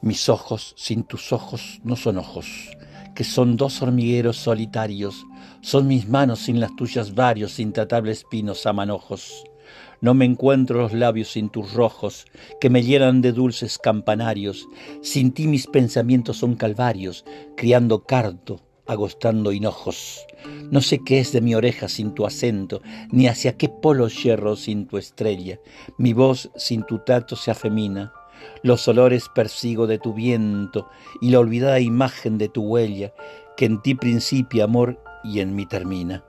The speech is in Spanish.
Mis ojos sin tus ojos no son ojos, que son dos hormigueros solitarios, son mis manos sin las tuyas varios intratables pinos a manojos. No me encuentro los labios sin tus rojos, que me llenan de dulces campanarios. Sin ti mis pensamientos son calvarios, criando carto, agostando hinojos. No sé qué es de mi oreja sin tu acento, ni hacia qué polo yerro sin tu estrella. Mi voz sin tu trato se afemina. Los olores persigo de tu viento y la olvidada imagen de tu huella, que en ti principia amor y en mí termina.